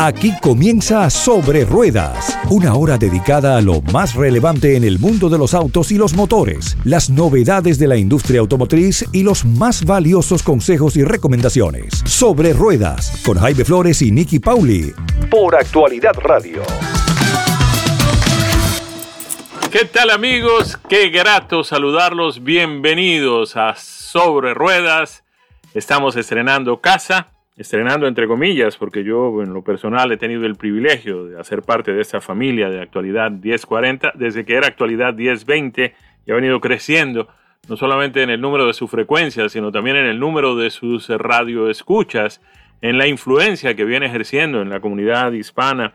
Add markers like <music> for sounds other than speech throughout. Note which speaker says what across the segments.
Speaker 1: Aquí comienza Sobre Ruedas, una hora dedicada a lo más relevante en el mundo de los autos y los motores, las novedades de la industria automotriz y los más valiosos consejos y recomendaciones. Sobre Ruedas, con Jaime Flores y Nicky Pauli, por Actualidad Radio.
Speaker 2: ¿Qué tal amigos? Qué grato saludarlos. Bienvenidos a Sobre Ruedas. Estamos estrenando casa estrenando entre comillas, porque yo en lo personal he tenido el privilegio de hacer parte de esta familia de actualidad 1040, desde que era actualidad 1020 y ha venido creciendo, no solamente en el número de su frecuencia, sino también en el número de sus radioescuchas, en la influencia que viene ejerciendo en la comunidad hispana,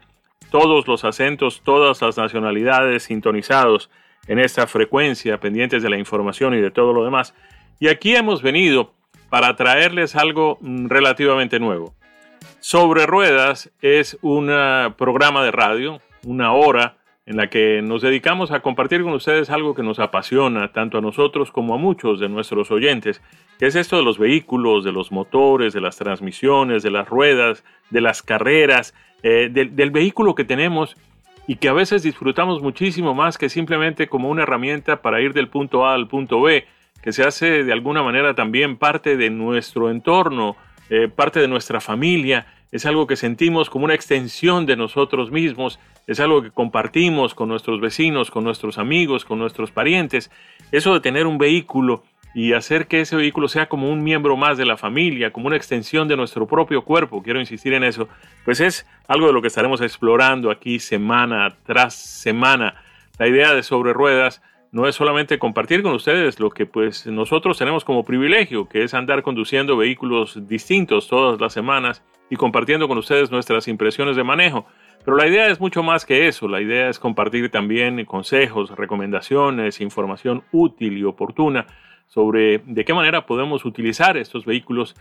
Speaker 2: todos los acentos, todas las nacionalidades sintonizados en esta frecuencia, pendientes de la información y de todo lo demás. Y aquí hemos venido para traerles algo mm, relativamente nuevo. Sobre Ruedas es un ah, programa de radio, una hora en la que nos dedicamos a compartir con ustedes algo que nos apasiona tanto a nosotros como a muchos de nuestros oyentes, que es esto de los vehículos, de los motores, de las transmisiones, de las ruedas, de las carreras, eh, del vehículo que tenemos y que a veces disfrutamos muchísimo más que simplemente como una herramienta para ir del punto A al punto B, que se hace de alguna manera también parte de nuestro entorno, eh, parte de nuestra familia, es algo que sentimos como una extensión de nosotros mismos, es algo que compartimos con nuestros vecinos, con nuestros amigos, con nuestros parientes. Eso de tener un vehículo y hacer que ese vehículo sea como un miembro más de la familia, como una extensión de nuestro propio cuerpo, quiero insistir en eso, pues es algo de lo que estaremos explorando aquí semana tras semana. La idea de sobre ruedas no es solamente compartir con ustedes lo que pues nosotros tenemos como privilegio, que es andar conduciendo vehículos distintos todas las semanas y compartiendo con ustedes nuestras impresiones de manejo. Pero la idea es mucho más que eso, la idea es compartir también consejos, recomendaciones, información útil y oportuna sobre de qué manera podemos utilizar estos vehículos,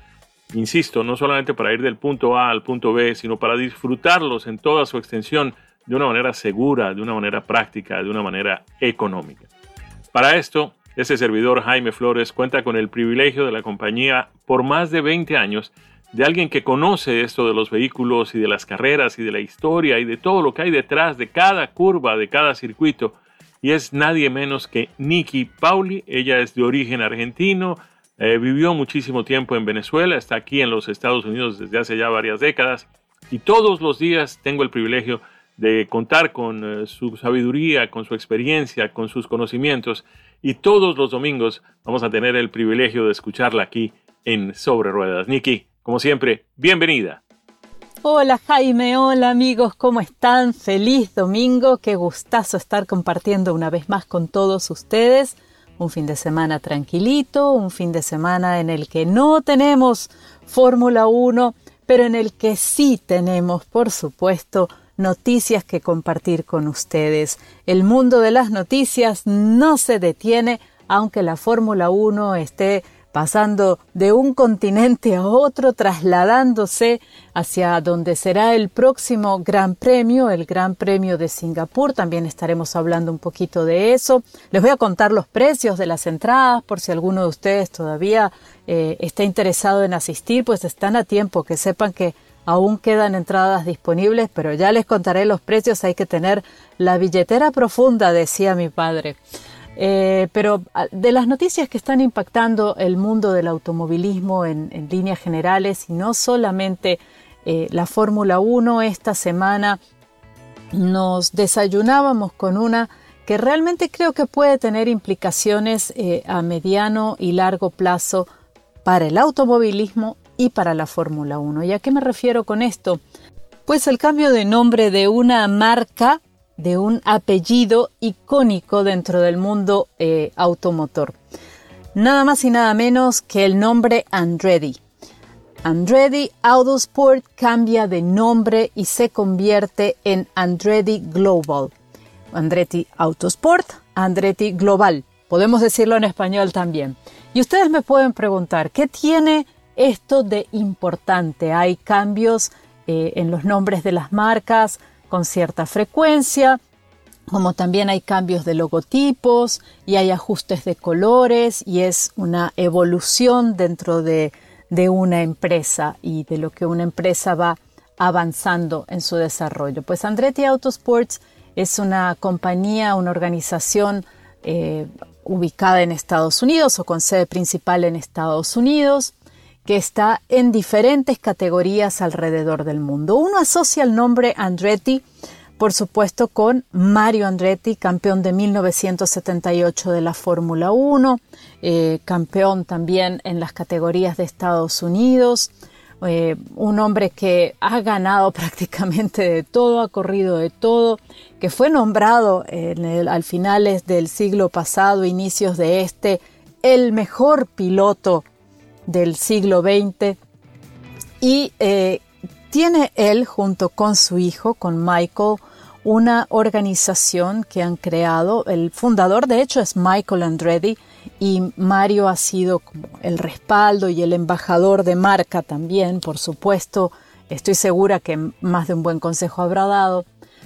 Speaker 2: insisto, no solamente para ir del punto A al punto B, sino para disfrutarlos en toda su extensión de una manera segura, de una manera práctica, de una manera económica. Para esto, ese servidor Jaime Flores cuenta con el privilegio de la compañía por más de 20 años de alguien que conoce esto de los vehículos y de las carreras y de la historia y de todo lo que hay detrás de cada curva, de cada circuito. Y es nadie menos que Nikki Pauli. Ella es de origen argentino, eh, vivió muchísimo tiempo en Venezuela, está aquí en los Estados Unidos desde hace ya varias décadas. Y todos los días tengo el privilegio de contar con eh, su sabiduría, con su experiencia, con sus conocimientos. Y todos los domingos vamos a tener el privilegio de escucharla aquí en Sobre Ruedas. Nikki, como siempre, bienvenida.
Speaker 3: Hola Jaime, hola amigos, ¿cómo están? Feliz domingo, qué gustazo estar compartiendo una vez más con todos ustedes. Un fin de semana tranquilito, un fin de semana en el que no tenemos Fórmula 1, pero en el que sí tenemos, por supuesto, noticias que compartir con ustedes. El mundo de las noticias no se detiene aunque la Fórmula 1 esté pasando de un continente a otro, trasladándose hacia donde será el próximo Gran Premio, el Gran Premio de Singapur. También estaremos hablando un poquito de eso. Les voy a contar los precios de las entradas por si alguno de ustedes todavía eh, está interesado en asistir, pues están a tiempo, que sepan que Aún quedan entradas disponibles, pero ya les contaré los precios. Hay que tener la billetera profunda, decía mi padre. Eh, pero ah, de las noticias que están impactando el mundo del automovilismo en, líneas generales y no solamente eh, la Fórmula 1, esta semana nos desayunábamos con una que realmente creo que puede tener implicaciones eh, a mediano y largo plazo para el automovilismo y para la Fórmula 1. ¿Y a qué me refiero con esto? Pues el cambio de nombre de una marca, de un apellido icónico dentro del mundo eh, automotor. Nada más y nada menos que el nombre Andretti. Andretti Autosport cambia de nombre y se convierte en Andretti Global. Andretti Autosport, Andretti Global. Podemos decirlo en español también. Y ustedes me pueden preguntar, ¿qué tiene esto de importante. Hay cambios eh, en los nombres de las marcas con cierta frecuencia, como también hay cambios de logotipos y hay ajustes de colores y es una evolución dentro de, de una empresa y de lo que una empresa va avanzando en su desarrollo. Pues Andretti Autosports es una compañía, una organización eh, ubicada en Estados Unidos o con sede principal en Estados Unidos, que está en diferentes categorías alrededor del mundo. Uno asocia el nombre Andretti, por supuesto, con Mario Andretti, campeón de 1978 de la Fórmula 1, eh, campeón también en las categorías de Estados Unidos, eh, un hombre que ha ganado <laughs> prácticamente de todo, ha corrido de todo, que fue nombrado en al finales del siglo pasado, inicios de este, el mejor piloto del siglo XX y eh, tiene él junto con su hijo, con Michael, una organización que han creado. El fundador, de hecho, es Michael Andretti y Mario ha sido como el respaldo y el embajador de marca también, por supuesto. Estoy segura que más de un buen consejo habrá dado.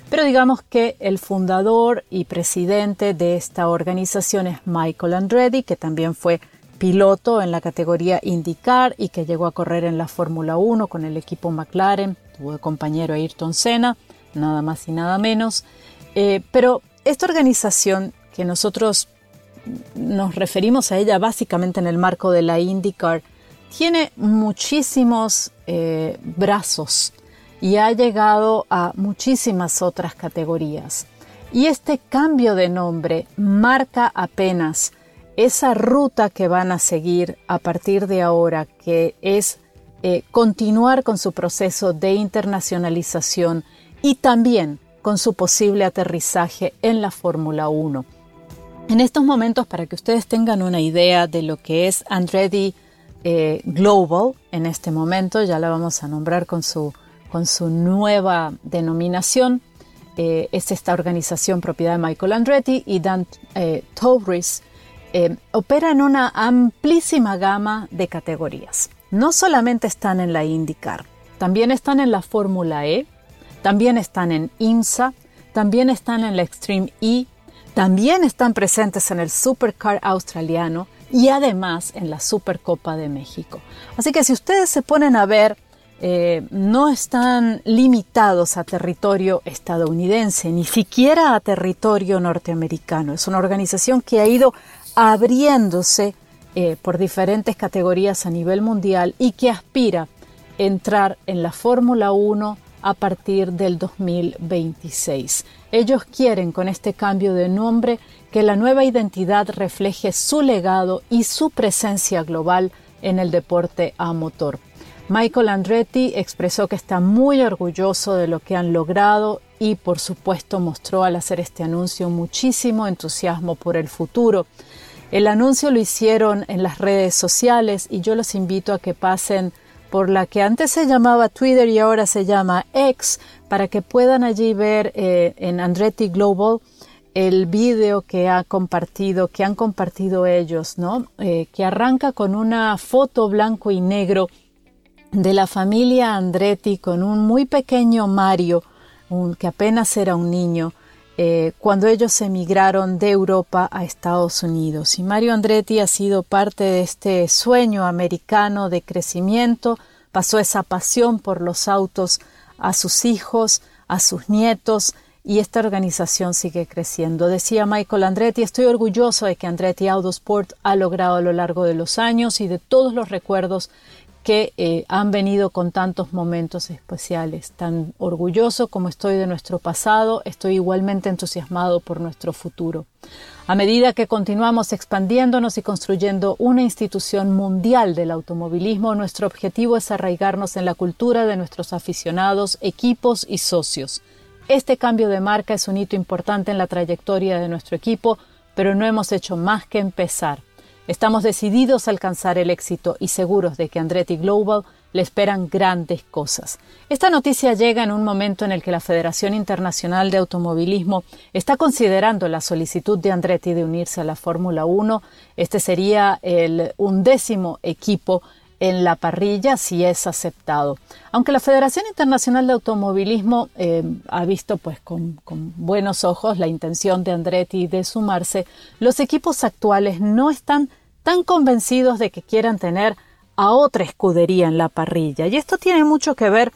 Speaker 3: Pero digamos que el fundador y presidente de esta organización es Michael Andretti, que también fue piloto en la categoría IndyCar y que llegó a correr en la Fórmula 1 con el equipo McLaren, tuvo compañero a Ayrton Senna, nada más y nada menos. Eh, pero esta organización que nosotros nos referimos a ella básicamente en el marco de la IndyCar, tiene muchísimos eh, brazos y ha llegado a muchísimas otras categorías. Y este cambio de nombre marca apenas esa ruta que van a seguir a partir de ahora, que es eh, continuar con su proceso de internacionalización y también con su posible aterrizaje en la Fórmula 1. En estos momentos, para que ustedes tengan una idea de lo que es Andretti eh, Global, en este momento ya la vamos a nombrar con su, con su nueva denominación, eh, es esta organización propiedad de Michael Andretti y Dan eh, eh, opera en una amplísima gama de categorías. No solamente están en la IndyCar, también están en la Fórmula E, también están en IMSA, también están en la Extreme E, también están presentes en el Supercar australiano y además en la Supercopa de México. Así que si ustedes se ponen a ver, eh, no están limitados a territorio estadounidense, ni siquiera a territorio norteamericano. Es una organización que ha ido abriéndose eh, por diferentes categorías a nivel mundial y que aspira a entrar en la Fórmula 1 a partir del 2026. Ellos quieren con este cambio de nombre que la nueva identidad refleje su legado y su presencia global en el deporte a motor. Michael Andretti expresó que está muy orgulloso de lo que han logrado y por supuesto mostró al hacer este anuncio muchísimo entusiasmo por el futuro. El anuncio lo hicieron en las redes sociales y yo los invito a que pasen por la que antes se llamaba Twitter y ahora se llama X, para que puedan allí ver eh, en Andretti Global el vídeo que ha compartido, que han compartido ellos, ¿no? Eh, que arranca con una foto blanco y negro de la familia Andretti con un muy pequeño Mario, que apenas era un niño, eh, cuando ellos emigraron de Europa a Estados Unidos. Y Mario Andretti ha sido parte de este sueño americano de crecimiento, pasó esa pasión por los autos a sus hijos, a sus nietos, y esta organización sigue creciendo. Decía Michael Andretti, estoy orgulloso de que Andretti Autosport ha logrado a lo largo de los años y de todos los recuerdos que eh, han venido con tantos momentos especiales. Tan orgulloso como estoy de nuestro pasado, estoy igualmente entusiasmado por nuestro futuro. A medida que continuamos expandiéndonos y construyendo una institución mundial del automovilismo, nuestro objetivo es arraigarnos en la cultura de nuestros aficionados, equipos y socios. Este cambio de marca es un hito importante en la trayectoria de nuestro equipo, pero no hemos hecho más que empezar. Estamos decididos a alcanzar el éxito y seguros de que Andretti Global le esperan grandes cosas. Esta noticia llega en un momento en el que la Federación Internacional de Automovilismo está considerando la solicitud de Andretti de unirse a la Fórmula 1. Este sería el undécimo equipo en la parrilla si es aceptado. Aunque la Federación Internacional de Automovilismo eh, ha visto pues con, buenos ojos la intención de Andretti de sumarse, los equipos actuales no están tan convencidos de que quieran tener a otra escudería en la parrilla. Y esto tiene mucho que ver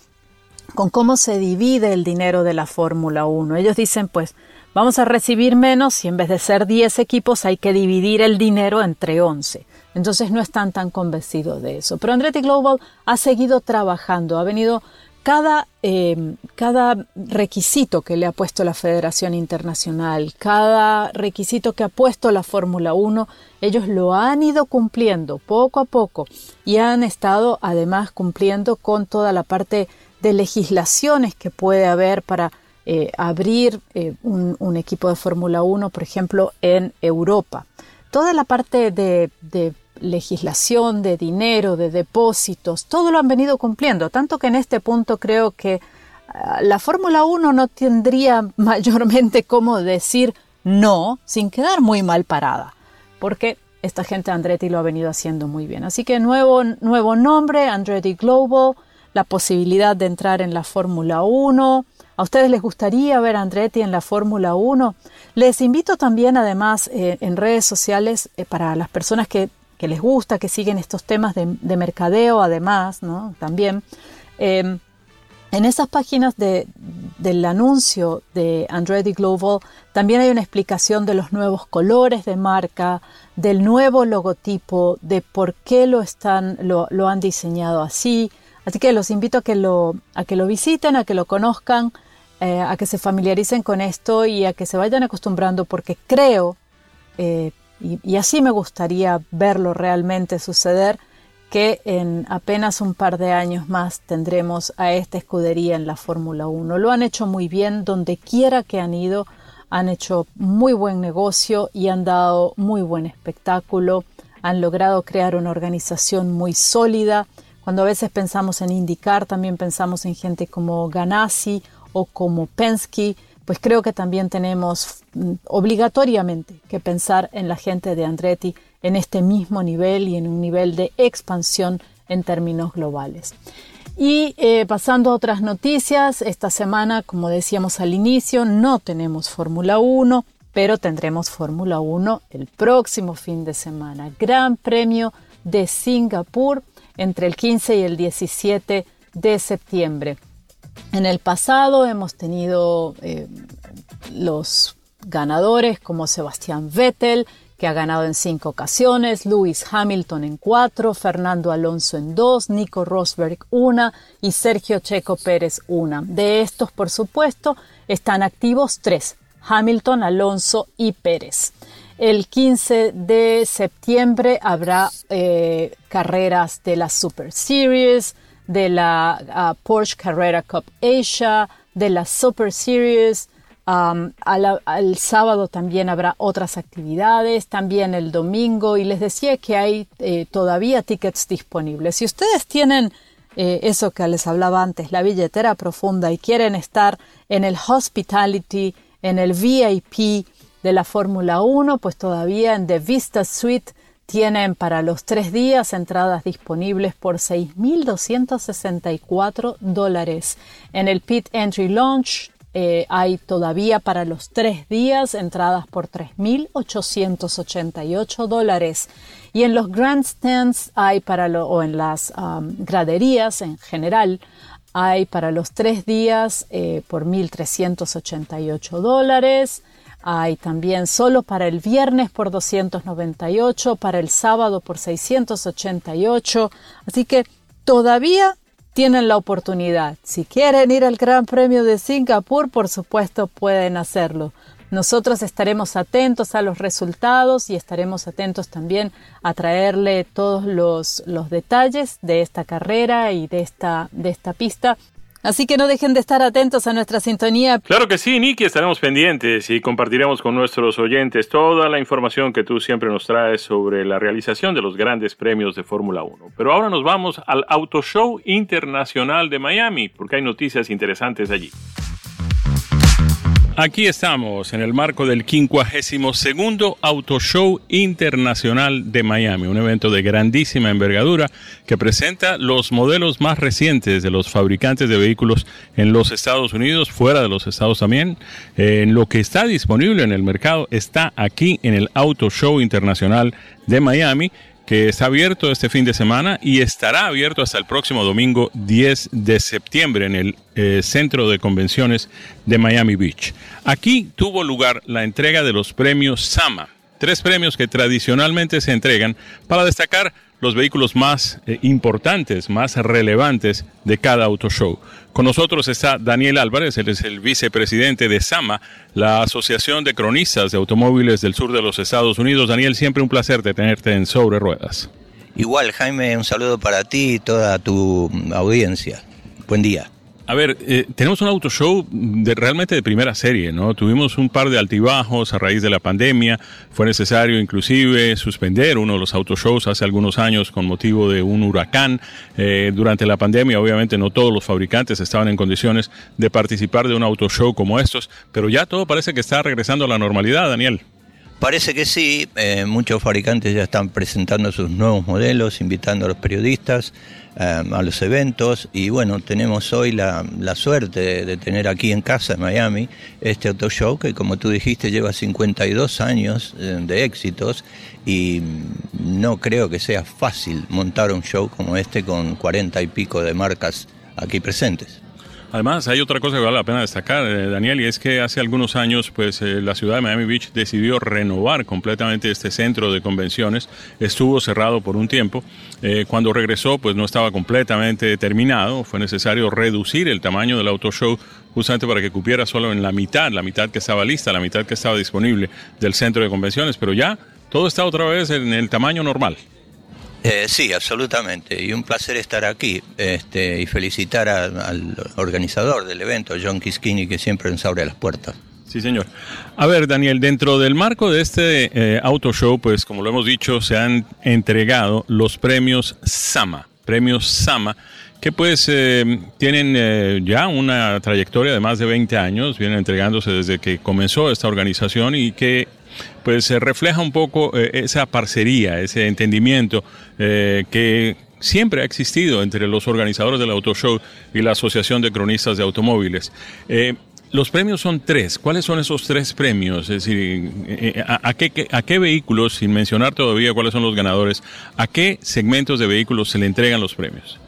Speaker 3: con cómo se divide el dinero de la Fórmula 1. Ellos dicen, pues, vamos a recibir menos y en vez de ser 10 equipos hay que dividir el dinero entre 11. Entonces no están tan convencidos de eso. Pero Andretti Global ha seguido trabajando, ha venido cada, eh, cada, requisito que le ha puesto la Federación Internacional, cada requisito que ha puesto la Fórmula 1, ellos lo han ido cumpliendo poco a poco y han estado además cumpliendo con toda la parte de legislaciones que puede haber para eh, abrir eh, un, equipo de Fórmula 1, por ejemplo, en Europa. Toda la parte de, legislación, de dinero, de depósitos, todo lo han venido cumpliendo, tanto que en este punto creo que ah, la Fórmula 1 no tendría <laughs> mayormente cómo decir no sin quedar muy mal parada, porque esta gente Andretti lo ha venido haciendo muy bien. Así que nuevo, nuevo nombre, Andretti Global, la posibilidad de entrar en la Fórmula 1. ¿A ustedes les gustaría ver a Andretti en la Fórmula 1? Les invito también, además, eh, en redes sociales, eh, para las personas que les gusta, que siguen estos temas de, mercadeo además. También. Em, en esas páginas del anuncio de Andretti Global también hay una explicación de los nuevos colores de marca, del nuevo logotipo, de por qué lo, están, lo, han diseñado así. Así que los invito a que lo visiten, a que lo conozcan, eh, a que se familiaricen con esto y a que se vayan acostumbrando porque creo, eh, y, así me gustaría verlo realmente suceder, que en apenas un par de años más tendremos a esta escudería en la Fórmula 1. Lo han hecho muy bien, donde quiera que han ido, han hecho muy buen negocio y han dado muy buen espectáculo, han logrado crear una organización muy sólida. Cuando a veces pensamos en indicar, también pensamos en gente como Ganassi o como Penske, pues creo que también tenemos mm, obligatoriamente que pensar en la gente de Andretti en este mismo nivel y en un nivel de expansión en términos globales. Y eh, pasando a otras noticias, esta semana, como decíamos al inicio, no tenemos Fórmula 1, pero tendremos Fórmula 1 el próximo fin de semana. Gran Premio de Singapur entre el 15 y el 17 de septiembre. En el pasado hemos tenido eh, los ganadores como Sebastián Vettel, que ha ganado en cinco ocasiones, Lewis Hamilton en cuatro, Fernando Alonso en dos, Nico Rosberg una y Sergio Checo Pérez una. De estos, por supuesto, están activos tres, Hamilton, Alonso y Pérez. El 15 de septiembre habrá eh, carreras de la Super Series, de la ah, Porsche Carrera Cup Asia, de la Super Series. Al, sábado también habrá otras actividades, también el domingo, y les decía que hay eh, todavía tickets disponibles. Si ustedes tienen eh, eso que les hablaba antes, la billetera profunda, y quieren estar en el hospitality, en el VIP de la Fórmula 1, pues todavía en The Vista Suite tienen para los tres días entradas disponibles por 6.264 dólares. En el Pit Entry Launch eh, hay todavía para los tres días entradas por 3.888 dólares. Y en los grandstands hay para lo, o en las um, graderías en general hay para los tres días eh, por 1.388 dólares. Hay también solo para el viernes por 298, para el sábado por 688. Así que todavía tienen la oportunidad. Si quieren ir al Gran Premio de Singapur, por supuesto pueden hacerlo. Nosotros estaremos atentos a los resultados y estaremos atentos también a traerle todos los, los detalles de esta carrera y de esta, de esta pista Así que no dejen de estar atentos a nuestra sintonía.
Speaker 2: Claro que sí, Nicky, estaremos pendientes y compartiremos con nuestros oyentes toda la información que tú siempre nos traes sobre la realización de los grandes premios de Fórmula 1. Pero ahora nos vamos al Auto Show Internacional de Miami, porque hay noticias interesantes allí. Aquí estamos en el marco del 52 Auto Show Internacional de Miami, un evento de grandísima envergadura que presenta los modelos más recientes de los fabricantes de vehículos en los Estados Unidos, fuera de los Estados también. En lo que está disponible en el mercado está aquí en el Auto Show Internacional de Miami que está abierto este fin de semana y estará abierto hasta el próximo domingo 10 de septiembre en el eh, Centro de Convenciones de Miami Beach. Aquí tuvo lugar la entrega de los premios SAMA, tres premios que tradicionalmente se entregan para destacar los vehículos más eh, importantes, más relevantes de cada auto show. Con nosotros está Daniel Álvarez, él es el vicepresidente de SAMA, la Asociación de Cronistas de Automóviles del Sur de los Estados Unidos. Daniel, siempre un placer de tenerte en Sobre Ruedas.
Speaker 4: Igual, Jaime, un saludo para ti y toda tu audiencia. Buen día.
Speaker 2: A ver, eh, tenemos un auto show de, realmente de primera serie, ¿no? Tuvimos un par de altibajos a raíz de la pandemia. Fue necesario inclusive suspender uno de los auto shows hace algunos años con motivo de un huracán. Eh, durante la pandemia, obviamente, no todos los fabricantes estaban en condiciones de participar de un auto show como estos, pero ya todo parece que está regresando a la normalidad, Daniel.
Speaker 4: Parece que sí, eh, muchos fabricantes ya están presentando sus nuevos modelos, invitando a los periodistas eh, a los eventos y bueno, tenemos hoy la, suerte de, tener aquí en casa, en Miami, este auto show que como tú dijiste lleva 52 años eh, de éxitos y no creo que sea fácil montar un show como este con 40 y pico de marcas aquí presentes.
Speaker 2: Además, hay otra cosa que vale la pena destacar, eh, Daniel, y es que hace algunos años, pues eh, la ciudad de Miami Beach decidió renovar completamente este centro de convenciones. Estuvo cerrado por un tiempo. Eh, cuando regresó, pues no estaba completamente terminado. Fue necesario reducir el tamaño del auto show justamente para que cupiera solo en la mitad, la mitad que estaba lista, la mitad que estaba disponible del centro de convenciones. Pero ya todo está otra vez en el tamaño normal.
Speaker 4: Eh, sí, absolutamente. Y un placer estar aquí este, y felicitar al organizador del evento, John Kiskini, que siempre nos abre las puertas.
Speaker 2: Sí, señor. A ver, Daniel, dentro del marco de este eh, auto show, pues como lo hemos dicho, se han entregado los premios Sama. Premios Sama, que pues eh, tienen ya una trayectoria de más de 20 años, vienen entregándose desde que comenzó esta organización y que pues se refleja un poco eh, esa parcería, ese entendimiento eh, que siempre ha existido entre los organizadores del Auto Show y la Asociación de Cronistas de Automóviles. Eh, los premios son tres. ¿Cuáles son esos tres premios? Es decir, ¿a, qué, ¿a, qué, vehículos, sin mencionar todavía cuáles son los ganadores, a qué segmentos de vehículos se le entregan los premios?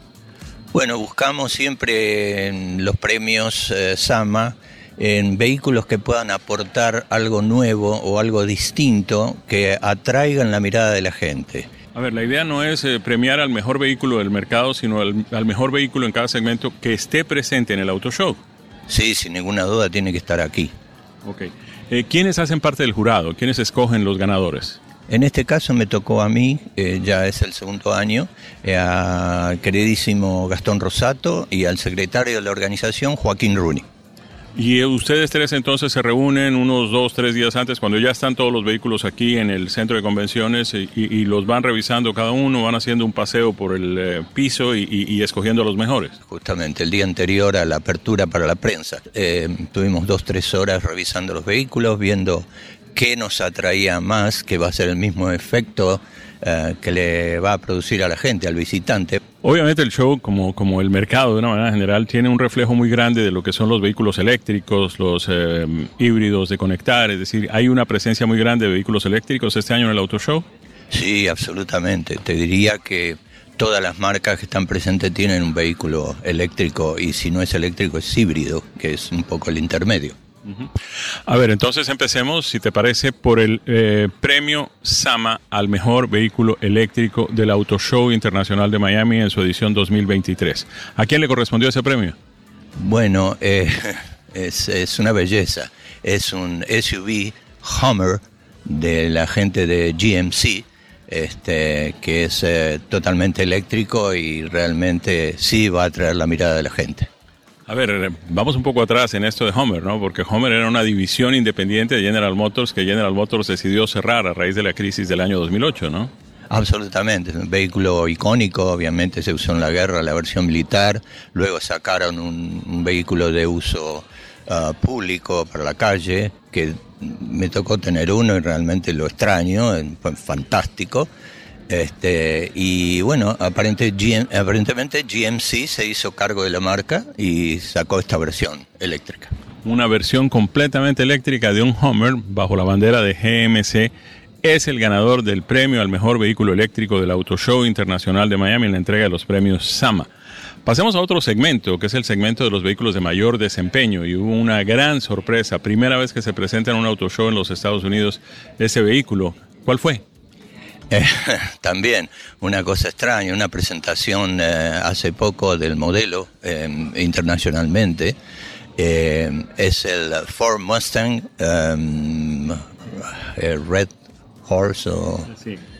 Speaker 4: Bueno, buscamos siempre los premios SAMA en vehículos que puedan aportar algo nuevo o algo distinto que atraigan la mirada de la gente.
Speaker 2: A ver, la idea no es eh, premiar al mejor vehículo del mercado, sino al, mejor vehículo en cada segmento que esté presente en el auto show.
Speaker 4: Sí, sin ninguna duda tiene que estar aquí.
Speaker 2: Ok. Eh, ¿Quiénes hacen parte del jurado? ¿Quiénes escogen los ganadores?
Speaker 4: En este caso me tocó a mí, eh, ya es el segundo año, al queridísimo Gastón Rosato y al secretario de la organización, Joaquín Runi.
Speaker 2: Y ustedes tres entonces se reúnen unos dos, tres días antes, cuando ya están todos los vehículos aquí en el centro de convenciones y, los van revisando cada uno, van haciendo un paseo por el eh, piso y, escogiendo los mejores.
Speaker 4: Justamente el día anterior a la apertura para la prensa, eh, tuvimos dos, tres horas revisando los vehículos, viendo qué nos atraía más, que va a ser el mismo efecto eh, que le va a producir a la gente, al visitante.
Speaker 2: Obviamente el show, como, como el mercado de una manera general, tiene un reflejo muy grande de lo que son los vehículos eléctricos, los eh, híbridos de conectar, es decir, hay una presencia muy grande de vehículos eléctricos este año en el Auto Show.
Speaker 4: Sí, absolutamente. Te diría que todas las marcas que están presentes tienen un vehículo eléctrico y si no es eléctrico es híbrido, que es un poco el intermedio.
Speaker 2: A ver, entonces empecemos, si te parece, por el eh, premio Sama al mejor vehículo eléctrico del Auto Show Internacional de Miami en su edición 2023. ¿A quién le correspondió ese premio?
Speaker 4: Bueno, eh, <laughs> es, una belleza. Es un SUV Hummer de la gente de GMC, este, que es eh, totalmente eléctrico y realmente sí va a atraer la mirada de la gente.
Speaker 2: A ver, vamos un poco atrás en esto de Homer, ¿no? Porque Homer era una división independiente de General Motors que General Motors decidió cerrar a raíz de la crisis del año 2008, ¿no?
Speaker 4: Absolutamente, es un vehículo icónico, obviamente se usó en la guerra, la versión militar, luego sacaron un, vehículo de uso ah, público para la calle, que me tocó tener uno y realmente lo extraño, fue fantástico. Este, y bueno, aparentemente GMC se hizo cargo de la marca y sacó esta versión eléctrica.
Speaker 2: Una versión completamente eléctrica de un Hummer bajo la bandera de GMC es el ganador del premio al mejor vehículo eléctrico del Auto Show Internacional de Miami en la entrega de los premios SAMA. Pasemos a otro segmento, que es el segmento de los vehículos de mayor desempeño. Y hubo una gran sorpresa. Primera vez que se presenta en un auto show en los Estados Unidos ese vehículo. ¿Cuál fue?
Speaker 4: Eh, <laughs> también una cosa extraña, una presentación eh, hace poco del modelo eh, internacionalmente. es el Ford Mustang Red Horse o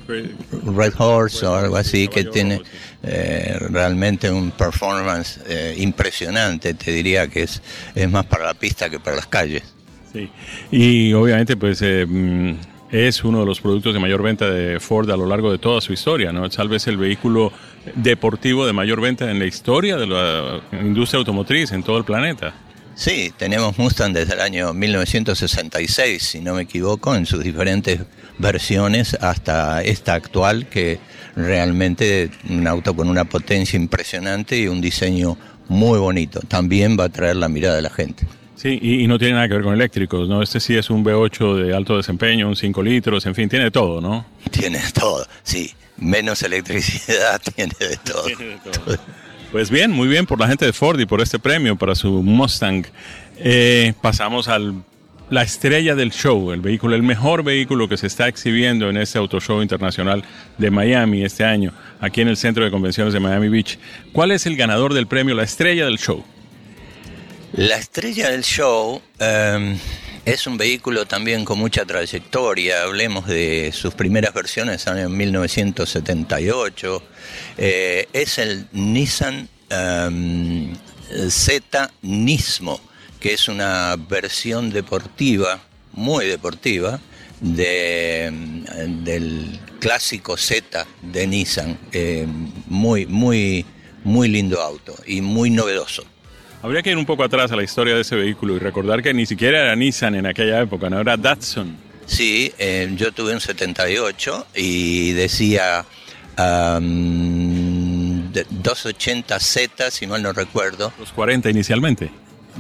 Speaker 4: Red Horse o algo así que tiene realmente un performance impresionante. Te diría que es, es más para la pista que para las calles.
Speaker 2: Sí, y obviamente pues mm, es uno de los productos de mayor venta de Ford a lo largo de toda su historia, ¿no? Tal vez el vehículo deportivo de mayor venta en la historia de la industria automotriz en todo el planeta.
Speaker 4: Sí, tenemos Mustang desde el año 1966, si no me equivoco, en sus diferentes versiones hasta esta actual, que realmente un auto con una potencia impresionante y un diseño muy bonito. También va a traer la mirada de la gente.
Speaker 2: Sí, y, no tiene nada que ver con eléctricos, ¿no? Este sí es un V8 de alto desempeño, un 5 litros, en fin, tiene todo, ¿no?
Speaker 4: Tiene todo, sí. Menos electricidad, <laughs> tiene de todo.
Speaker 2: Pues bien, muy bien por la gente de Ford y por este premio para su Mustang. Eh, pasamos a la estrella del show, el vehículo, el mejor vehículo que se está exhibiendo en este Auto Show Internacional de Miami este año, aquí en el Centro de Convenciones de Miami Beach. ¿Cuál es el ganador del premio, la estrella del show?
Speaker 4: La estrella del show em, es un vehículo también con mucha trayectoria. Hablemos de sus primeras versiones en 1978. Eh, es el Nissan em, Z Nismo, que es una versión deportiva, muy deportiva, de, em, del clásico Z de Nissan. muy, muy, muy lindo auto y muy novedoso.
Speaker 2: Habría que ir un poco atrás a la historia de ese vehículo y recordar que ni siquiera era Nissan en aquella época, no era Datsun.
Speaker 4: Sí, eh, yo tuve un 78 y decía 280Z, si mal no recuerdo.
Speaker 2: 240 inicialmente.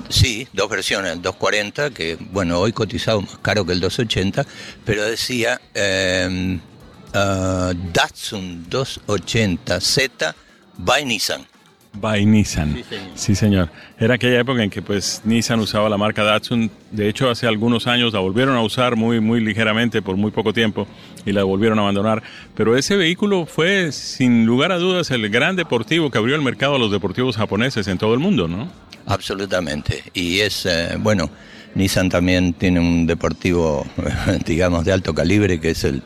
Speaker 4: Sí, dos versiones, el 240, que bueno, hoy cotizado más caro que el 280, pero decía um, Datsun 280Z by Nissan
Speaker 2: by Nissan. Sí señor. Era aquella época en que pues Nissan usaba la marca Datsun. De hecho, hace algunos años la volvieron a usar muy, muy ligeramente por muy poco tiempo y la volvieron a abandonar. Pero ese vehículo fue, sin lugar a dudas, el gran deportivo que abrió el mercado a los deportivos japoneses en todo el mundo, ¿no?
Speaker 4: Absolutamente. Y es, eh, bueno, Nissan también tiene un deportivo, <laughs> digamos, de alto calibre que es el,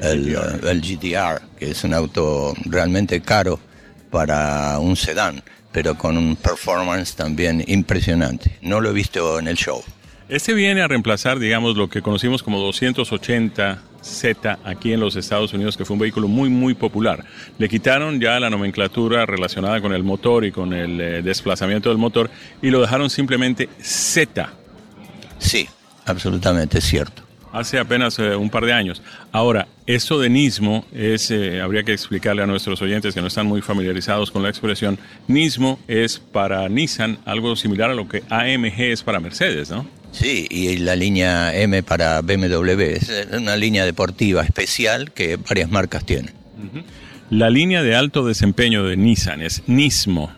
Speaker 4: el, el GTR, que es un auto realmente caro para un sedán, pero con un performance también impresionante. No lo he visto en el show.
Speaker 2: Este viene a reemplazar, digamos, lo que conocimos como 280Z aquí en los Estados Unidos, que fue un vehículo muy, muy popular. Le quitaron ya la nomenclatura relacionada con el motor y con el eh, desplazamiento del motor y lo dejaron simplemente Z.
Speaker 4: Sí, absolutamente cierto
Speaker 2: hace apenas eh, un par de años. Ahora, eso de Nismo es, eh, habría que explicarle a nuestros oyentes que no están muy familiarizados con la expresión, Nismo es para Nissan algo similar a lo que AMG es para Mercedes, ¿no?
Speaker 4: Sí, y la línea M para BMW es una línea deportiva especial que varias marcas tienen.
Speaker 2: La línea de alto desempeño de Nissan es Nismo.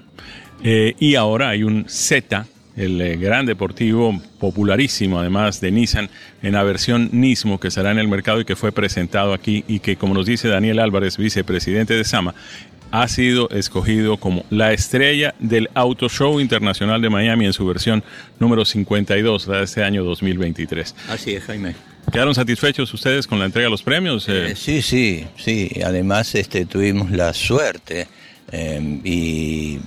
Speaker 2: Eh, y ahora hay un Z el eh, gran deportivo popularísimo además de Nissan en la versión Nismo que estará en el mercado y que fue presentado aquí y que como nos dice Daniel Álvarez, vicepresidente de Sama, ha sido escogido como la estrella del Auto Show Internacional de Miami en su versión número 52 de este año 2023.
Speaker 4: Así es, Jaime.
Speaker 2: ¿Quedaron satisfechos ustedes con la entrega de los premios?
Speaker 4: Eh, sí, sí, sí. Además, este, tuvimos la suerte Em, y,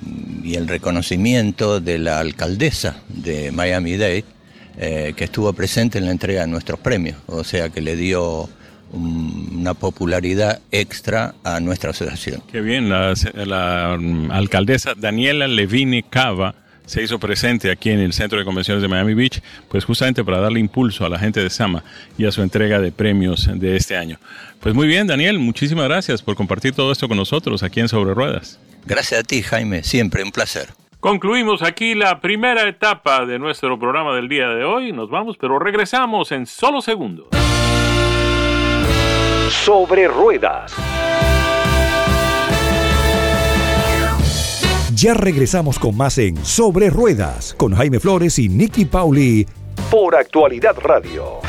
Speaker 4: el reconocimiento de la alcaldesa de Miami-Dade, eh, que estuvo presente en la entrega de nuestros premios, o sea que le dio una popularidad extra a nuestra asociación.
Speaker 2: Qué bien, la, mm, alcaldesa Daniela Levine Cava se hizo presente aquí en el Centro de Convenciones de Miami Beach, pues justamente para darle impulso a la gente de Sama y a su entrega de premios de este año. Pues muy bien, Daniel, muchísimas gracias por compartir todo esto con nosotros aquí en Sobre Ruedas.
Speaker 4: Gracias a ti, Jaime, siempre un placer.
Speaker 2: Concluimos aquí la primera etapa de nuestro programa del día de hoy. Nos vamos, pero regresamos en solo segundos.
Speaker 1: Sobre Ruedas. Ya regresamos con más en Sobre Ruedas con Jaime Flores y Nicky Pauli por Actualidad Radio.